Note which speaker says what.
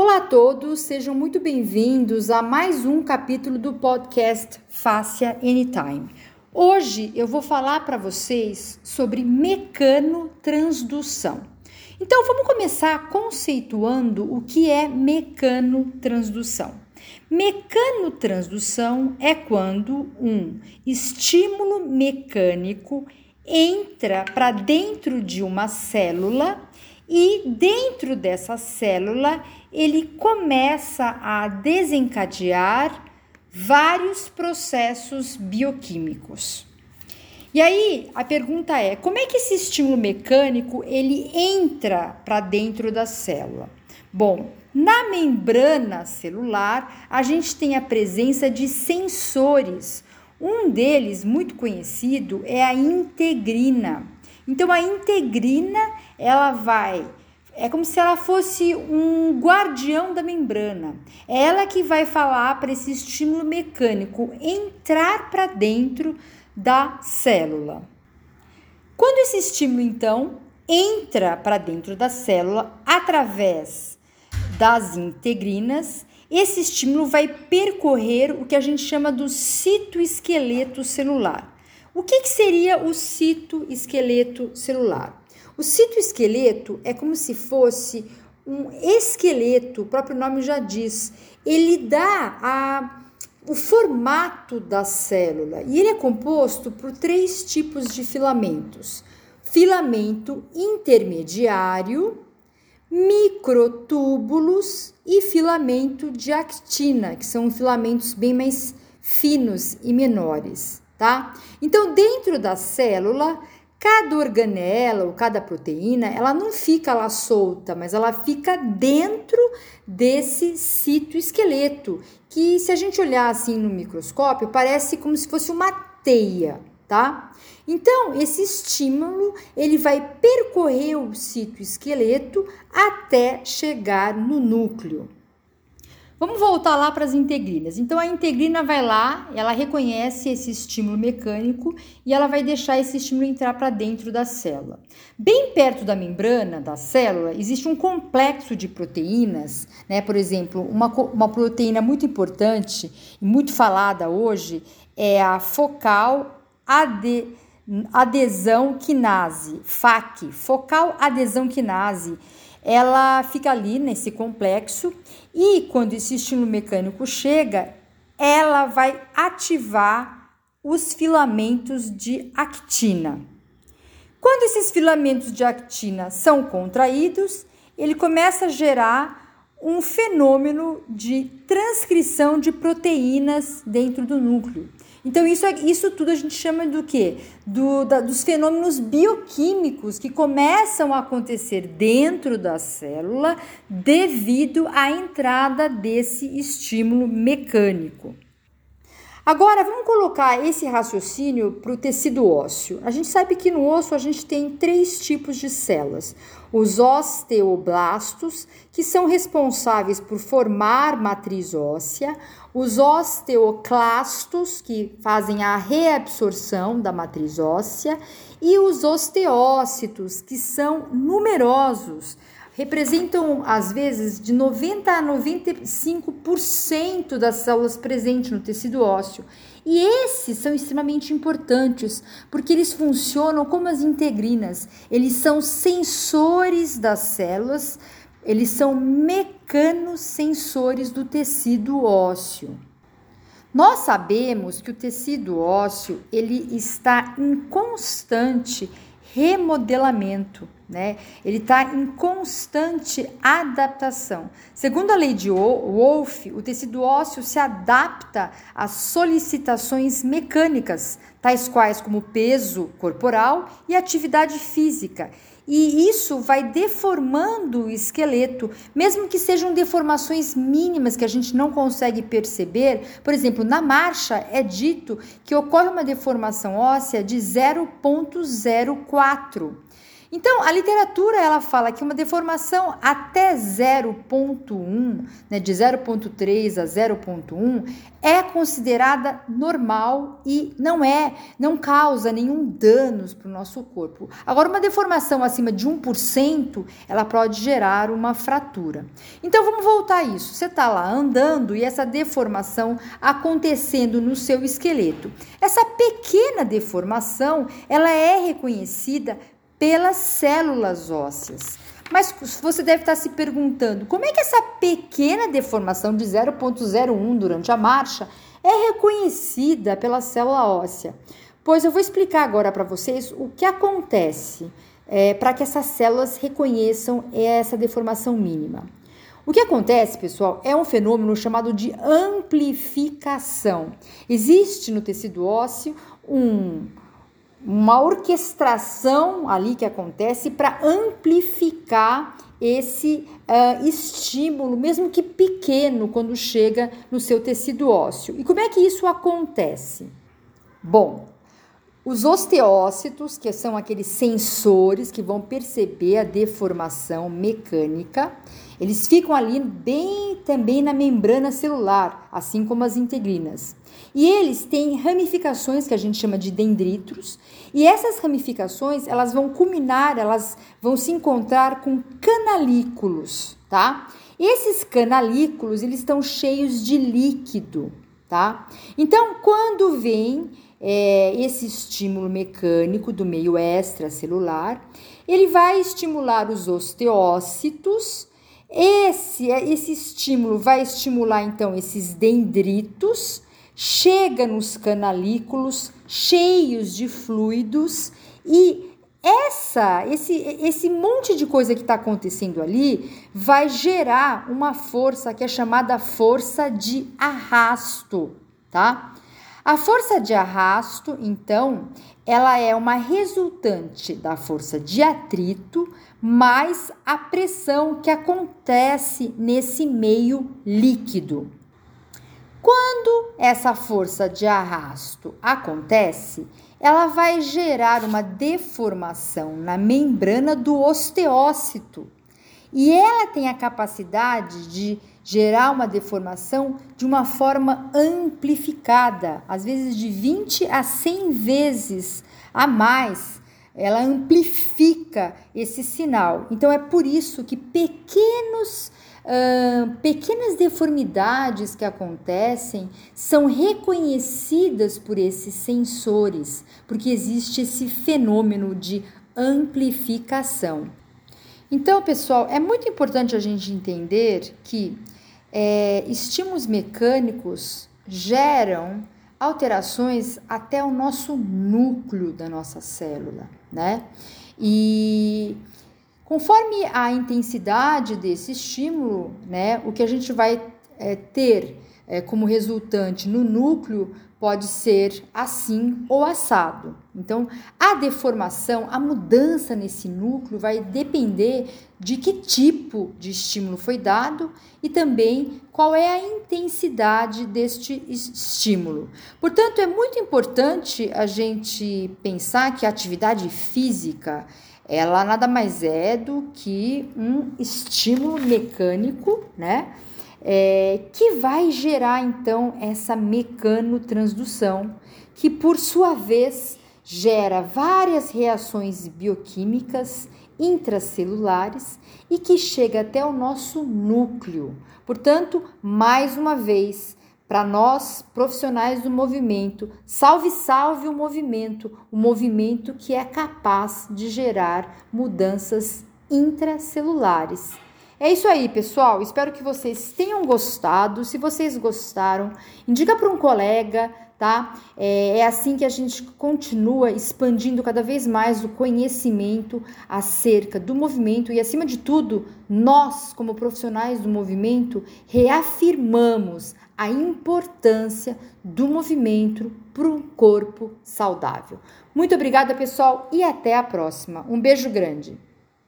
Speaker 1: Olá a todos, sejam muito bem-vindos a mais um capítulo do podcast Fácia Anytime. Hoje eu vou falar para vocês sobre mecanotransdução. Então vamos começar conceituando o que é mecanotransdução. Mecanotransdução é quando um estímulo mecânico entra para dentro de uma célula e dentro dessa célula ele começa a desencadear vários processos bioquímicos. E aí a pergunta é: como é que esse estímulo mecânico ele entra para dentro da célula? Bom, na membrana celular a gente tem a presença de sensores. Um deles, muito conhecido, é a integrina. Então a integrina, ela vai é como se ela fosse um guardião da membrana. É ela que vai falar para esse estímulo mecânico entrar para dentro da célula. Quando esse estímulo então entra para dentro da célula através das integrinas, esse estímulo vai percorrer o que a gente chama do citoesqueleto celular. O que, que seria o citoesqueleto celular? O citoesqueleto é como se fosse um esqueleto, o próprio nome já diz. Ele dá a, o formato da célula e ele é composto por três tipos de filamentos: filamento intermediário, microtúbulos e filamento de actina, que são filamentos bem mais finos e menores, tá? Então, dentro da célula, cada organela ou cada proteína, ela não fica lá solta, mas ela fica dentro desse citoesqueleto, que se a gente olhar assim no microscópio, parece como se fosse uma teia, tá? Então, esse estímulo, ele vai percorrer o citoesqueleto até chegar no núcleo. Vamos voltar lá para as integrinas. Então, a integrina vai lá, ela reconhece esse estímulo mecânico e ela vai deixar esse estímulo entrar para dentro da célula. Bem perto da membrana da célula, existe um complexo de proteínas, né? Por exemplo, uma, uma proteína muito importante e muito falada hoje é a focal AD adesão quinase, FAQ, focal adesão quinase, ela fica ali nesse complexo e quando esse estímulo mecânico chega, ela vai ativar os filamentos de actina. Quando esses filamentos de actina são contraídos, ele começa a gerar um fenômeno de transcrição de proteínas dentro do núcleo. Então, isso, é, isso tudo a gente chama do quê? Do, da, dos fenômenos bioquímicos que começam a acontecer dentro da célula devido à entrada desse estímulo mecânico. Agora, vamos colocar esse raciocínio para o tecido ósseo. A gente sabe que no osso a gente tem três tipos de células: os osteoblastos, que são responsáveis por formar matriz óssea, os osteoclastos, que fazem a reabsorção da matriz óssea, e os osteócitos, que são numerosos representam às vezes de 90 a 95% das células presentes no tecido ósseo. E esses são extremamente importantes, porque eles funcionam como as integrinas. Eles são sensores das células, eles são mecanosensores do tecido ósseo. Nós sabemos que o tecido ósseo ele está em constante remodelamento, né? Ele está em constante adaptação. Segundo a lei de Wolff, o tecido ósseo se adapta às solicitações mecânicas, tais quais como peso corporal e atividade física. E isso vai deformando o esqueleto, mesmo que sejam deformações mínimas que a gente não consegue perceber. Por exemplo, na marcha é dito que ocorre uma deformação óssea de 0,04. Então, a literatura ela fala que uma deformação até 0.1, né, de 0.3 a 0.1, é considerada normal e não é, não causa nenhum danos para o nosso corpo. Agora, uma deformação acima de 1%, ela pode gerar uma fratura. Então, vamos voltar a isso. Você está lá andando e essa deformação acontecendo no seu esqueleto. Essa pequena deformação, ela é reconhecida pelas células ósseas. Mas você deve estar se perguntando como é que essa pequena deformação de 0,01 durante a marcha é reconhecida pela célula óssea? Pois eu vou explicar agora para vocês o que acontece é, para que essas células reconheçam essa deformação mínima. O que acontece, pessoal, é um fenômeno chamado de amplificação. Existe no tecido ósseo um uma orquestração ali que acontece para amplificar esse uh, estímulo, mesmo que pequeno, quando chega no seu tecido ósseo. E como é que isso acontece? Bom, os osteócitos, que são aqueles sensores que vão perceber a deformação mecânica, eles ficam ali bem também na membrana celular, assim como as integrinas. E eles têm ramificações que a gente chama de dendritos, e essas ramificações, elas vão culminar, elas vão se encontrar com canalículos, tá? Esses canalículos, eles estão cheios de líquido, tá? Então, quando vem é, esse estímulo mecânico do meio extracelular, ele vai estimular os osteócitos, esse, esse estímulo vai estimular então esses dendritos, chega nos canalículos cheios de fluidos e essa, esse, esse monte de coisa que está acontecendo ali vai gerar uma força que é chamada força de arrasto, tá? A força de arrasto, então, ela é uma resultante da força de atrito mais a pressão que acontece nesse meio líquido. Quando essa força de arrasto acontece, ela vai gerar uma deformação na membrana do osteócito. E ela tem a capacidade de gerar uma deformação de uma forma amplificada, às vezes de 20 a 100 vezes a mais. Ela amplifica esse sinal. Então é por isso que pequenos Uh, pequenas deformidades que acontecem são reconhecidas por esses sensores, porque existe esse fenômeno de amplificação. Então, pessoal, é muito importante a gente entender que é, estímulos mecânicos geram alterações até o nosso núcleo da nossa célula, né? E Conforme a intensidade desse estímulo, né, o que a gente vai é, ter é, como resultante no núcleo pode ser assim ou assado. Então, a deformação, a mudança nesse núcleo vai depender de que tipo de estímulo foi dado e também qual é a intensidade deste estímulo. Portanto, é muito importante a gente pensar que a atividade física ela nada mais é do que um estímulo mecânico, né? É, que vai gerar então essa mecanotransdução, que por sua vez gera várias reações bioquímicas intracelulares e que chega até o nosso núcleo. Portanto, mais uma vez, para nós, profissionais do movimento, salve, salve o movimento, o movimento que é capaz de gerar mudanças intracelulares. É isso aí, pessoal. Espero que vocês tenham gostado. Se vocês gostaram, indica para um colega, tá? É, é, assim que a gente continua expandindo cada vez mais o conhecimento acerca do movimento e, acima de tudo, nós, como profissionais do movimento, reafirmamos a importância do movimento para um corpo saudável. Muito obrigada, pessoal, e até a próxima. Um beijo grande.